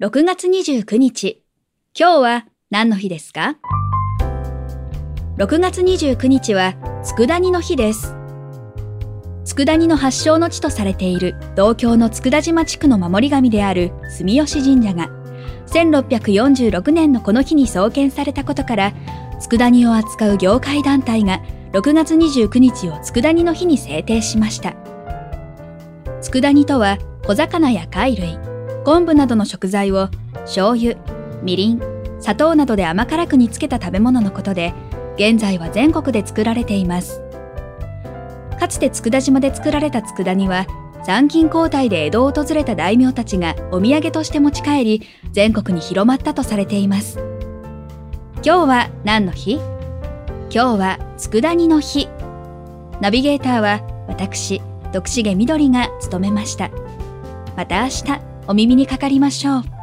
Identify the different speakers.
Speaker 1: 6月29日。今日は何の日ですか ?6 月29日は佃煮の日です。佃煮の発祥の地とされている同郷の佃島地区の守り神である住吉神社が1646年のこの日に創建されたことから佃煮を扱う業界団体が6月29日を佃煮の日に制定しました。佃煮とは小魚や貝類、昆布などの食材を醤油、みりん、砂糖などで甘辛く煮つけた食べ物のことで、現在は全国で作られています。かつて佃島で作られた佃煮は、参勤交代で江戸を訪れた大名たちがお土産として持ち帰り、全国に広まったとされています。今日は何の日？今日は佃煮の日。ナビゲーターは私、徳重みどりが務めました。また明日お耳にかかりましょう。